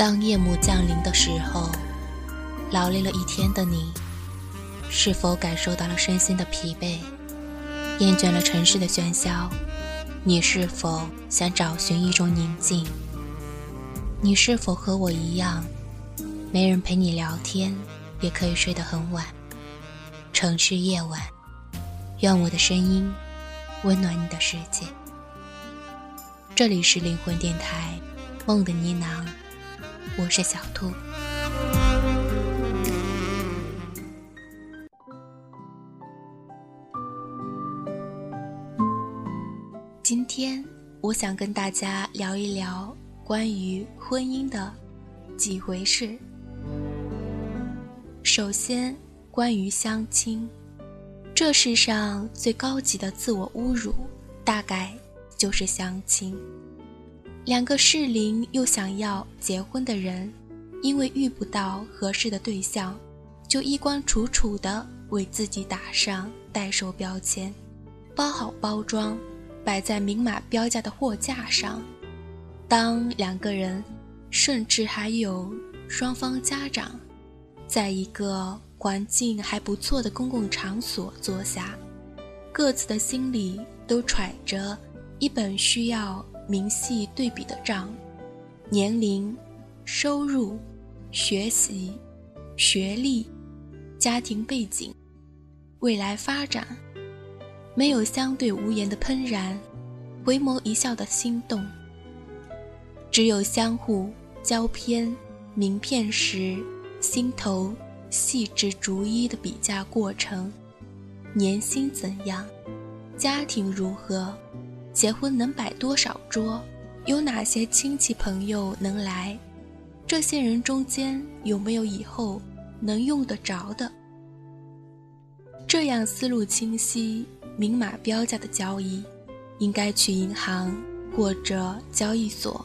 当夜幕降临的时候，劳累了一天的你，是否感受到了身心的疲惫？厌倦了城市的喧嚣，你是否想找寻一种宁静？你是否和我一样，没人陪你聊天，也可以睡得很晚？城市夜晚，愿我的声音温暖你的世界。这里是灵魂电台，梦的呢喃，我是小兔。今天我想跟大家聊一聊关于婚姻的几回事。首先，关于相亲，这世上最高级的自我侮辱，大概。就是相亲，两个适龄又想要结婚的人，因为遇不到合适的对象，就衣冠楚楚的为自己打上代售标签，包好包装，摆在明码标价的货架上。当两个人，甚至还有双方家长，在一个环境还不错的公共场所坐下，各自的心里都揣着。一本需要明细对比的账，年龄、收入、学习、学历、家庭背景、未来发展，没有相对无言的喷然，回眸一笑的心动，只有相互交片名片时心头细致逐一的比价过程，年薪怎样，家庭如何。结婚能摆多少桌？有哪些亲戚朋友能来？这些人中间有没有以后能用得着的？这样思路清晰、明码标价的交易，应该去银行或者交易所，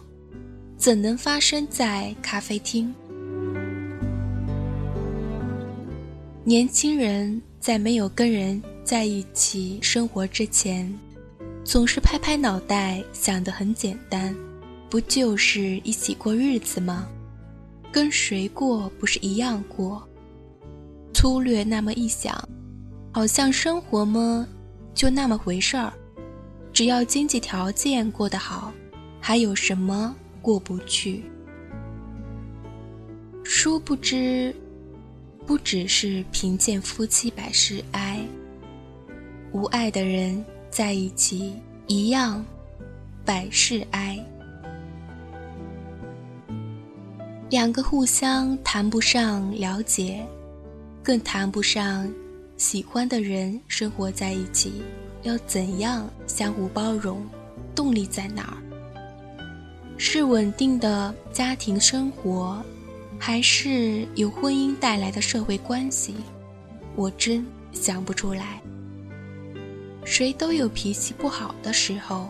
怎能发生在咖啡厅？年轻人在没有跟人在一起生活之前。总是拍拍脑袋，想得很简单，不就是一起过日子吗？跟谁过不是一样过？粗略那么一想，好像生活么就那么回事儿，只要经济条件过得好，还有什么过不去？殊不知，不只是贫贱夫妻百事哀，无爱的人。在一起一样，百事哀。两个互相谈不上了解，更谈不上喜欢的人生活在一起，要怎样相互包容？动力在哪儿？是稳定的家庭生活，还是由婚姻带来的社会关系？我真想不出来。谁都有脾气不好的时候，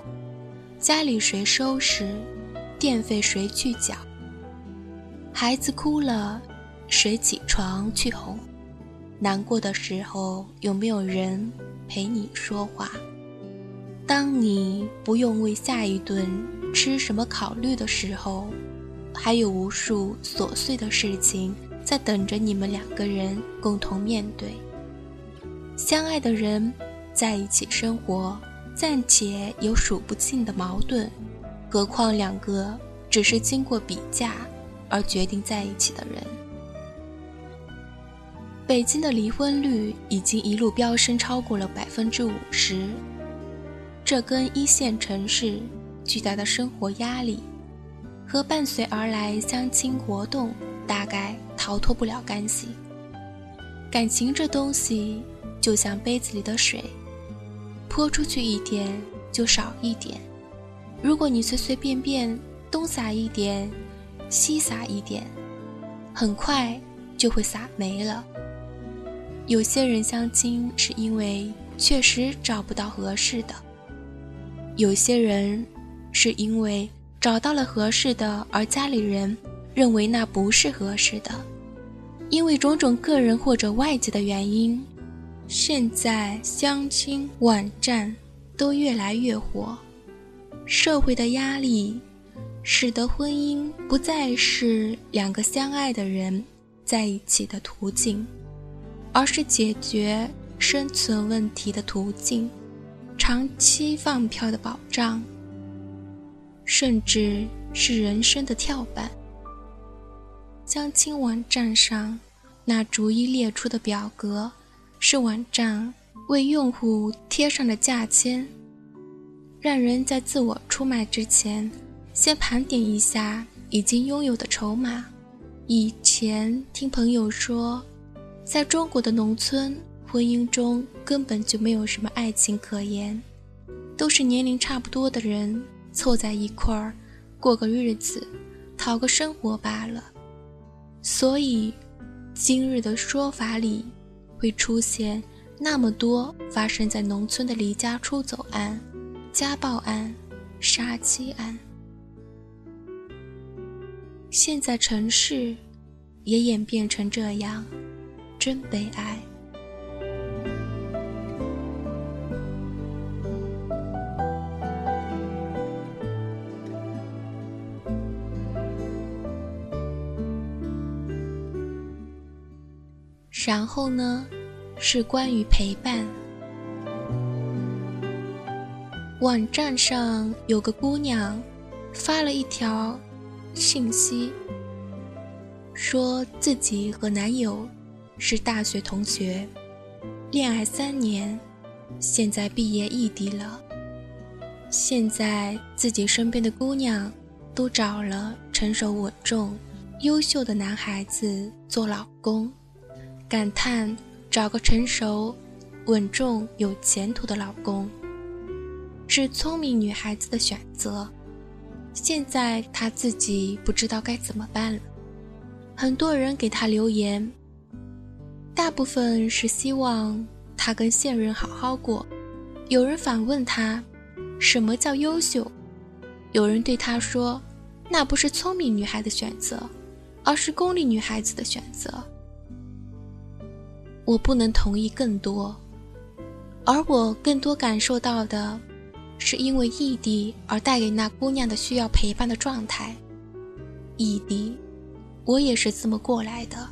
家里谁收拾，电费谁去缴。孩子哭了，谁起床去哄？难过的时候，有没有人陪你说话？当你不用为下一顿吃什么考虑的时候，还有无数琐碎的事情在等着你们两个人共同面对。相爱的人。在一起生活，暂且有数不尽的矛盾，何况两个只是经过比价而决定在一起的人。北京的离婚率已经一路飙升，超过了百分之五十，这跟一线城市巨大的生活压力和伴随而来相亲活动，大概逃脱不了干系。感情这东西，就像杯子里的水。泼出去一点就少一点，如果你随随便便东撒一点，西撒一点，很快就会撒没了。有些人相亲是因为确实找不到合适的，有些人是因为找到了合适的，而家里人认为那不是合适的，因为种种个人或者外界的原因。现在相亲网站都越来越火，社会的压力使得婚姻不再是两个相爱的人在一起的途径，而是解决生存问题的途径，长期放票的保障，甚至是人生的跳板。相亲网站上那逐一列出的表格，是网站为用户贴上的价签。让人在自我出卖之前，先盘点一下已经拥有的筹码。以前听朋友说，在中国的农村，婚姻中根本就没有什么爱情可言，都是年龄差不多的人凑在一块儿过个日子，讨个生活罢了。所以，今日的说法里会出现那么多发生在农村的离家出走案。家暴案、杀妻案，现在城市也演变成这样，真悲哀。然后呢，是关于陪伴。网站上有个姑娘发了一条信息，说自己和男友是大学同学，恋爱三年，现在毕业异地了。现在自己身边的姑娘都找了成熟稳重、优秀的男孩子做老公，感叹找个成熟、稳重、有前途的老公。是聪明女孩子的选择，现在她自己不知道该怎么办了。很多人给她留言，大部分是希望她跟现任好好过。有人反问她，什么叫优秀？有人对她说，那不是聪明女孩的选择，而是功利女孩子的选择。我不能同意更多，而我更多感受到的。是因为异地而带给那姑娘的需要陪伴的状态。异地，我也是这么过来的。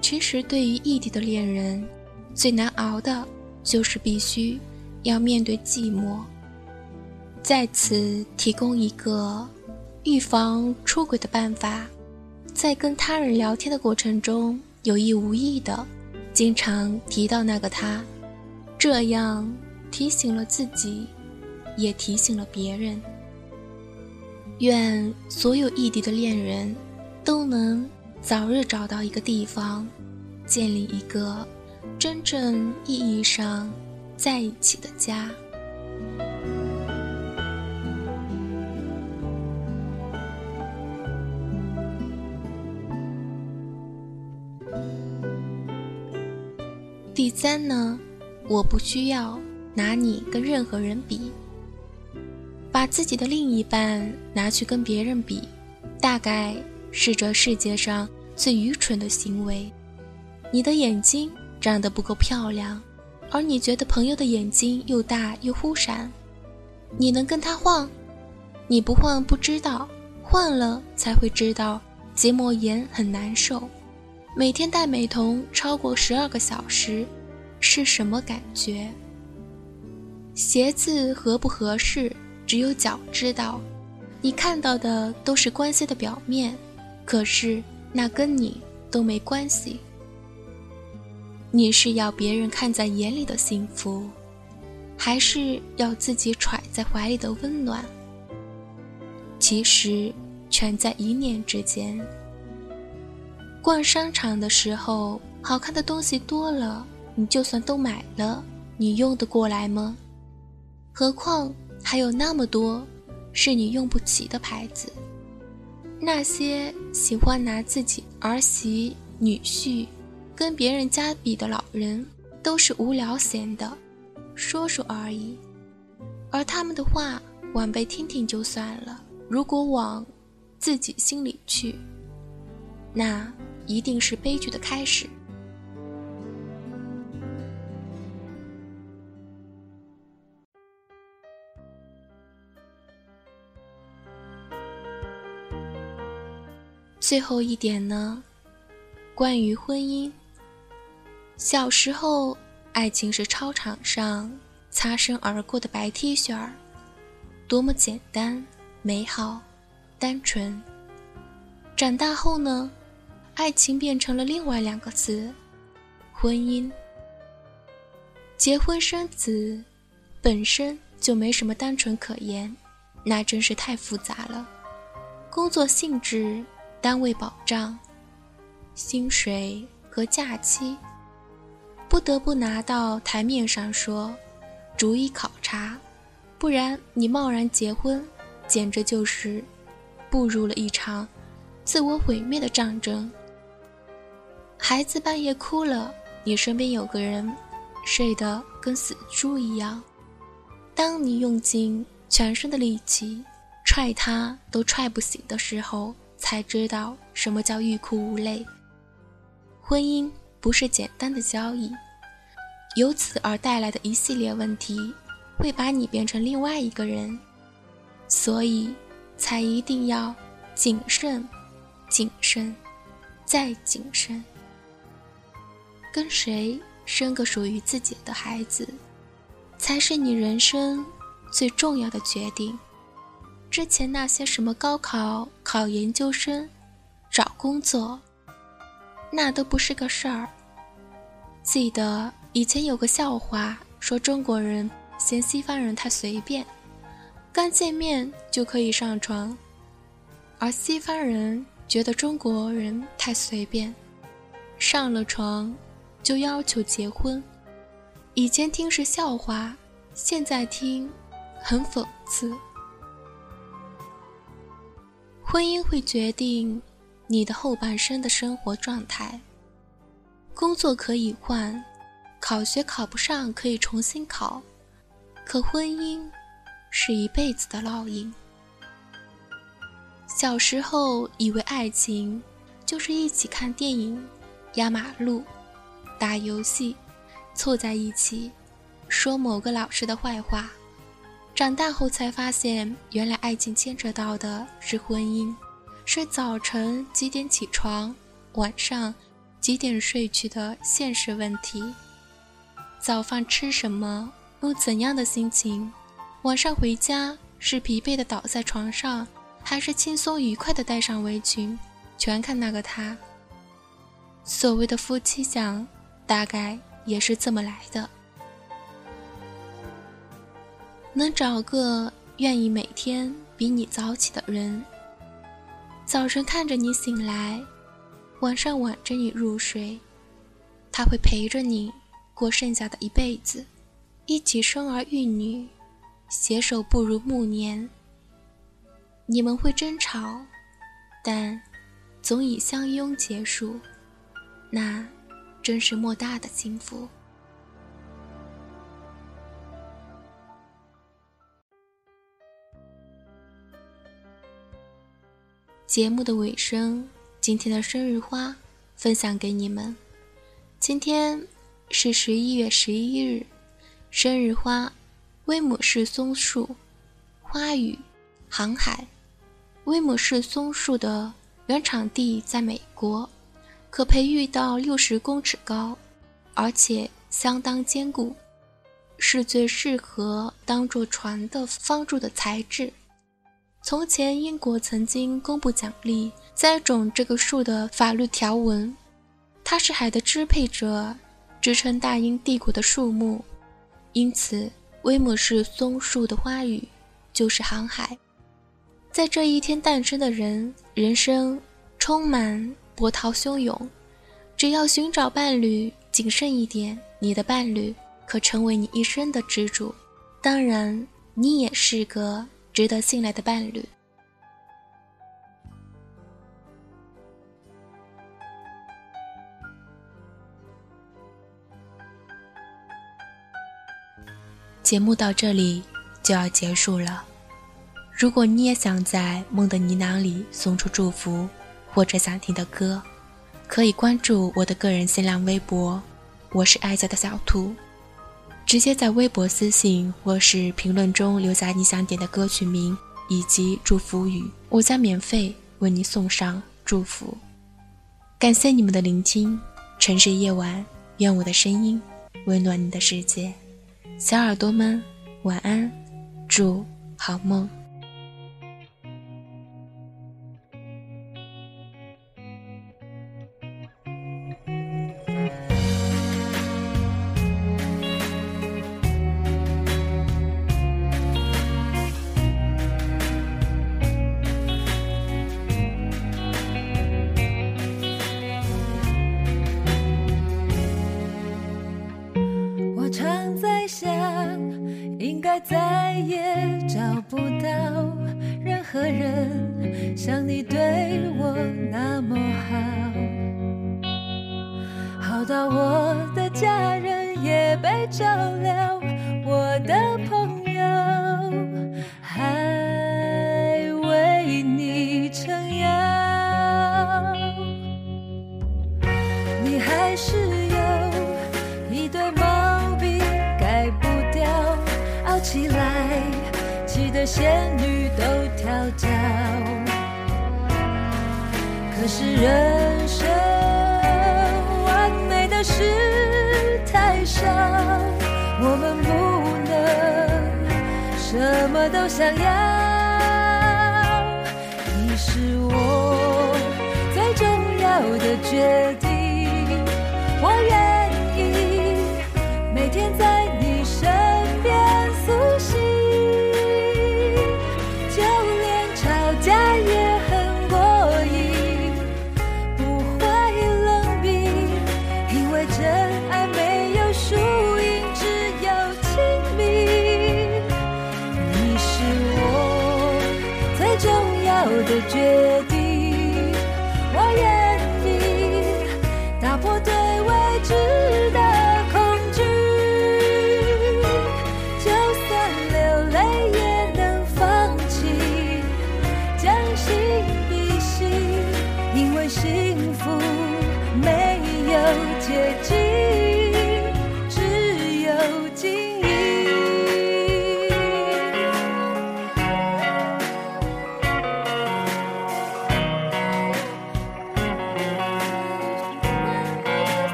其实，对于异地的恋人，最难熬的就是必须要面对寂寞。在此提供一个预防出轨的办法：在跟他人聊天的过程中，有意无意的经常提到那个他，这样。提醒了自己，也提醒了别人。愿所有异地的恋人都能早日找到一个地方，建立一个真正意义上在一起的家。第三呢，我不需要。拿你跟任何人比，把自己的另一半拿去跟别人比，大概是这世界上最愚蠢的行为。你的眼睛长得不够漂亮，而你觉得朋友的眼睛又大又忽闪，你能跟他换？你不换不知道，换了才会知道结膜炎很难受。每天戴美瞳超过十二个小时是什么感觉？鞋子合不合适，只有脚知道。你看到的都是关系的表面，可是那跟你都没关系。你是要别人看在眼里的幸福，还是要自己揣在怀里的温暖？其实全在一念之间。逛商场的时候，好看的东西多了，你就算都买了，你用得过来吗？何况还有那么多是你用不起的牌子。那些喜欢拿自己儿媳、女婿跟别人家比的老人，都是无聊闲的，说说而已。而他们的话，晚辈听听就算了。如果往自己心里去，那一定是悲剧的开始。最后一点呢关于婚姻。小时候爱情是操场上擦身而过的白 t 恤儿多么简单美好单纯。长大后呢爱情变成了另外两个字：婚姻。结婚生子本身就没什么单纯可言，那真是太复杂了。工作性质、单位保障、薪水和假期。不得不拿到台面上说，逐一考察，不然你贸然结婚，简直就是步入了一场自我毁灭的战争。孩子半夜哭了，你身边有个人睡得跟死猪一样，当你用尽全身的力气踹他都踹不醒的时候，才知道什么叫欲哭无泪。婚姻。不是简单的交易，由此而带来的一系列问题，会把你变成另外一个人，所以才一定要谨慎、谨慎再谨慎。跟谁生个属于自己的孩子，才是你人生最重要的决定。之前那些什么高考、考研究生、找工作。那都不是个事儿。记得以前有个笑话，说中国人嫌西方人太随便，刚见面就可以上床；而西方人觉得中国人太随便，上了床就要求结婚。以前听是笑话，现在听很讽刺。婚姻会决定。你的后半生的生活状态，工作可以换，考学考不上可以重新考，可婚姻是一辈子的烙印。小时候以为爱情就是一起看电影、压马路、打游戏，凑在一起说某个老师的坏话，长大后才发现，原来爱情牵扯到的是婚姻。是早晨几点起床，晚上几点睡去的现实问题。早饭吃什么，用怎样的心情？晚上回家是疲惫的倒在床上，还是轻松愉快的戴上围裙？全看那个他。所谓的夫妻相，大概也是这么来的。能找个愿意每天比你早起的人。早晨看着你醒来，晚上挽着你入睡，他会陪着你过剩下的一辈子，一起生儿育女，携手步入暮年。你们会争吵，但总以相拥结束，那真是莫大的幸福。节目的尾声，今天的生日花分享给你们。今天是十一月十一日，生日花威姆士松树，花语航海。威姆士松树的原产地在美国，可培育到六十公尺高，而且相当坚固，是最适合当做船的方柱的材质。从前，英国曾经公布奖励栽种这个树的法律条文。它是海的支配者，支撑大英帝国的树木，因此威姆士松树的花语就是航海。在这一天诞生的人，人生充满波涛汹涌。只要寻找伴侣，谨慎一点，你的伴侣可成为你一生的支柱。当然，你也是个。值得信赖的伴侣。节目到这里就要结束了。如果你也想在梦的呢喃里送出祝福，或者想听的歌可以关注我的个人新浪微博我是爱家的小兔。直接在微博私信或是评论中留下你想点的歌曲名以及祝福语我将免费为你送上祝福。感谢你们的聆听城市夜晚愿我的声音温暖你的世界。小耳朵们晚安祝好梦。是有一堆毛病改不掉，傲起来气得仙女都跳脚。可是人生完美的事太少，我们不能什么都想要。你是我最重要的决定。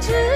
只